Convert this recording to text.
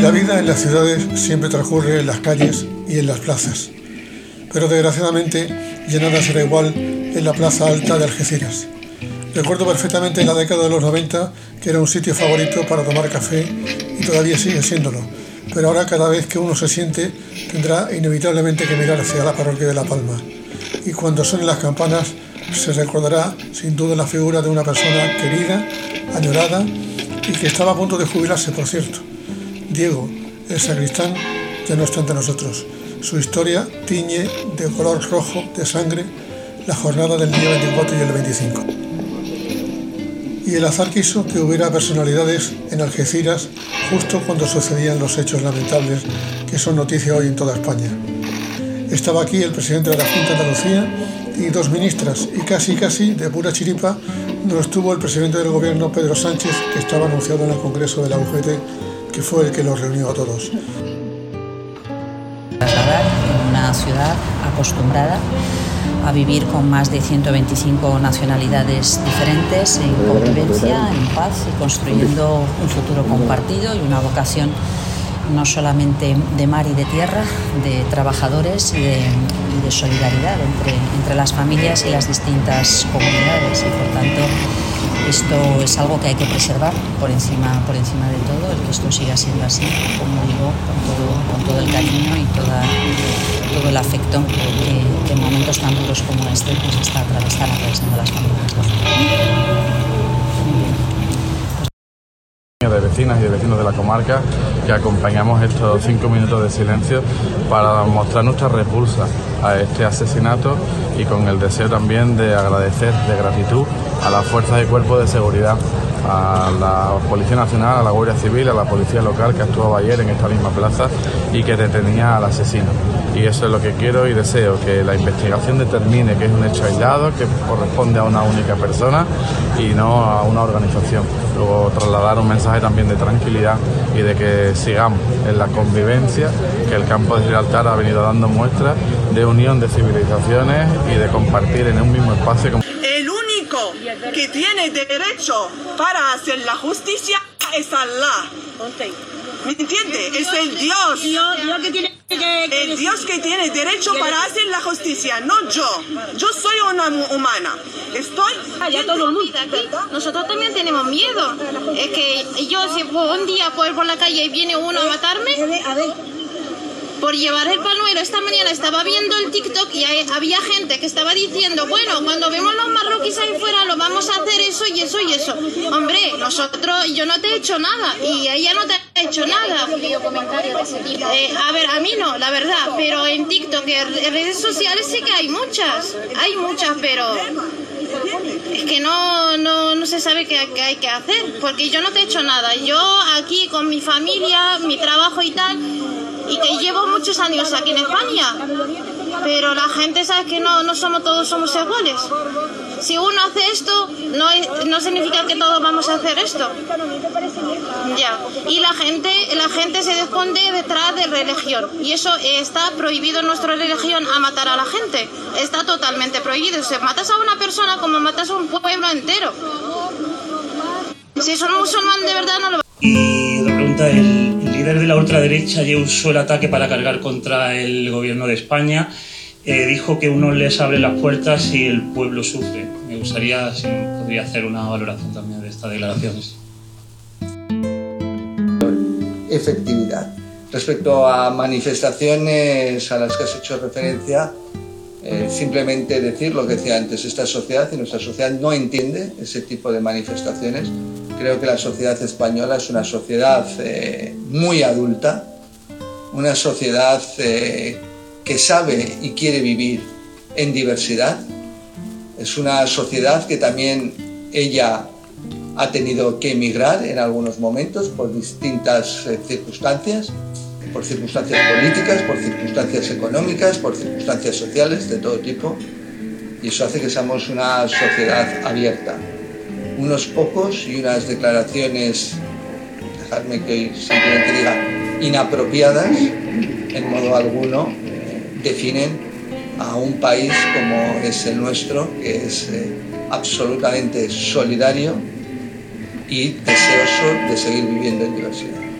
La vida en las ciudades siempre transcurre en las calles y en las plazas, pero desgraciadamente ya nada será igual en la plaza alta de Algeciras. Recuerdo perfectamente en la década de los 90 que era un sitio favorito para tomar café y todavía sigue siéndolo, pero ahora cada vez que uno se siente tendrá inevitablemente que mirar hacia la parroquia de La Palma. Y cuando suenen las campanas se recordará sin duda la figura de una persona querida, añorada y que estaba a punto de jubilarse, por cierto. Diego, el sacristán, ya no está entre nosotros. Su historia tiñe de color rojo de sangre la jornada del día 24 y el 25. Y el azar quiso que hubiera personalidades en Algeciras justo cuando sucedían los hechos lamentables que son noticia hoy en toda España. Estaba aquí el presidente de la Junta de Andalucía y dos ministras, y casi casi de pura chiripa no estuvo el presidente del gobierno Pedro Sánchez, que estaba anunciado en el Congreso de la UGT, que fue el que los reunió a todos. Trasladar en una ciudad acostumbrada a vivir con más de 125 nacionalidades diferentes en convivencia, en paz y construyendo un futuro compartido y una vocación no solamente de mar y de tierra, de trabajadores y de, y de solidaridad entre, entre las familias y las distintas comunidades y por tanto esto es algo que hay que preservar por encima, por encima de todo, el que esto siga siendo así, como digo, con todo, el cariño y toda, todo el afecto que en momentos tan duros como este pues está, están atravesando las familias de vecinas y de vecinos de la comarca que acompañamos estos cinco minutos de silencio para mostrar nuestra repulsa a este asesinato y con el deseo también de agradecer de gratitud a las fuerzas y cuerpos de seguridad, a la Policía Nacional, a la Guardia Civil, a la Policía Local que actuaba ayer en esta misma plaza y que detenía al asesino. Y eso es lo que quiero y deseo, que la investigación determine que es un hecho aislado, que corresponde a una única persona y no a una organización. Luego trasladar un mensaje también de tranquilidad y de que sigamos en la convivencia, que el campo de Gibraltar ha venido dando muestras de unión de civilizaciones y de compartir en un mismo espacio. El único que tiene derecho para hacer la justicia es Allah. ¿Me entiende? Es el Dios. El Dios que tiene derecho para hacer la justicia, no yo. Yo soy una humana. Estoy. Allá todo el mundo. Nosotros también tenemos miedo. Es que yo, si un día puedo ir por la calle y viene uno a matarme. Por llevar el panuelo, esta mañana estaba viendo el TikTok y había gente que estaba diciendo, bueno, cuando vemos los marroquíes ahí fuera, lo vamos a hacer eso y eso y eso. Hombre, nosotros, yo no te he hecho nada y ella no te ha hecho nada. Eh, a ver, a mí no, la verdad, pero en TikTok, en redes sociales sí que hay muchas, hay muchas, pero es que no, no, no se sabe qué, qué, hay que hacer, porque yo no te he hecho nada. Yo aquí con mi familia, mi trabajo y tal, y que llevo muchos años aquí en España, pero la gente sabe que no, no somos todos somos iguales. Si uno hace esto, no, no significa que todos vamos a hacer esto. Ya. Y la gente, la gente se esconde detrás de religión. Y eso está prohibido en nuestra religión a matar a la gente. Está totalmente prohibido. Si matas a una persona como matas a un pueblo entero. Si son musulmán de verdad no lo Pregunta es, el líder de la ultraderecha ya usó el ataque para cargar contra el gobierno de España. Eh, dijo que uno les abre las puertas y el pueblo sufre. Me gustaría si podría hacer una valoración también de estas declaraciones. Efectividad. Respecto a manifestaciones a las que has hecho referencia, eh, simplemente decir lo que decía antes, esta sociedad y nuestra sociedad no entiende ese tipo de manifestaciones. Creo que la sociedad española es una sociedad eh, muy adulta, una sociedad eh, que sabe y quiere vivir en diversidad. Es una sociedad que también ella ha tenido que emigrar en algunos momentos por distintas eh, circunstancias, por circunstancias políticas, por circunstancias económicas, por circunstancias sociales de todo tipo. Y eso hace que seamos una sociedad abierta. Unos pocos y unas declaraciones, dejadme que simplemente diga, inapropiadas, en modo alguno, definen a un país como es el nuestro, que es eh, absolutamente solidario y deseoso de seguir viviendo en diversidad.